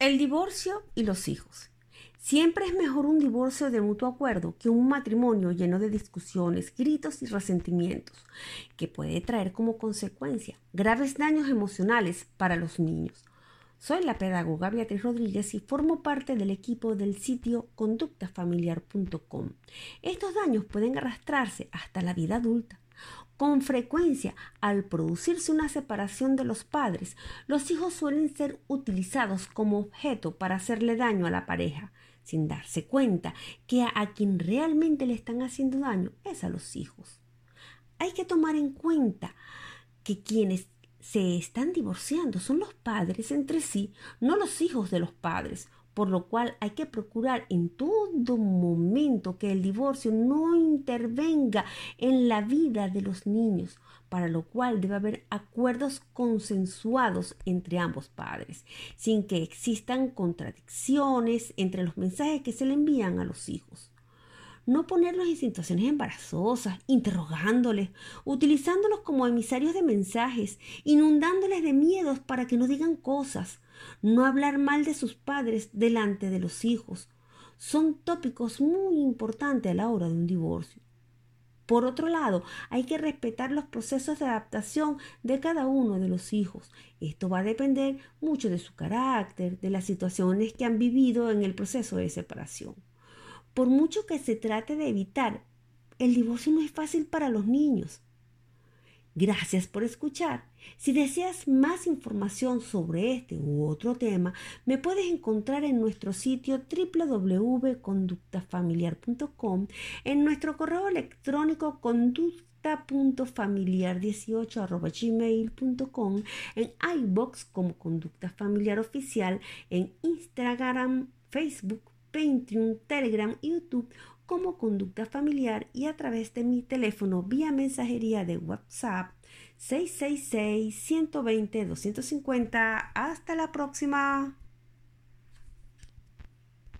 El divorcio y los hijos. Siempre es mejor un divorcio de mutuo acuerdo que un matrimonio lleno de discusiones, gritos y resentimientos, que puede traer como consecuencia graves daños emocionales para los niños. Soy la pedagoga Beatriz Rodríguez y formo parte del equipo del sitio conductafamiliar.com. Estos daños pueden arrastrarse hasta la vida adulta. Con frecuencia, al producirse una separación de los padres, los hijos suelen ser utilizados como objeto para hacerle daño a la pareja, sin darse cuenta que a, quien realmente le están haciendo daño es a los hijos. Hay que tomar en cuenta que quienes se están divorciando son los padres entre sí, no los hijos de los padres, por lo cual hay que procurar en todo momento que el divorcio no intervenga en la vida de los niños, para lo cual debe haber acuerdos consensuados entre ambos padres, sin que existan contradicciones entre los mensajes que se le envían a los hijos no ponerlos en situaciones embarazosas, interrogándoles, utilizándolos como emisarios de mensajes, inundándoles de miedos para que no digan cosas, no hablar mal de sus padres delante de los hijos. Son tópicos muy importantes a la hora de un divorcio. Por otro lado, hay que respetar los procesos de adaptación de cada uno de los hijos. Esto va a depender mucho de su carácter, de las situaciones que han vivido en el proceso de separación. Por mucho que se trate de evitar, el divorcio no es fácil para los niños. Gracias por escuchar. Si deseas más información sobre este u otro tema, me puedes encontrar en nuestro sitio www.conductafamiliar.com, en nuestro correo electrónico conducta.familiar18.gmail.com, en iBox como Conducta Familiar Oficial, en Instagram, Facebook, Patreon, Telegram YouTube como conducta familiar y a través de mi teléfono vía mensajería de WhatsApp 666-120-250. Hasta la próxima.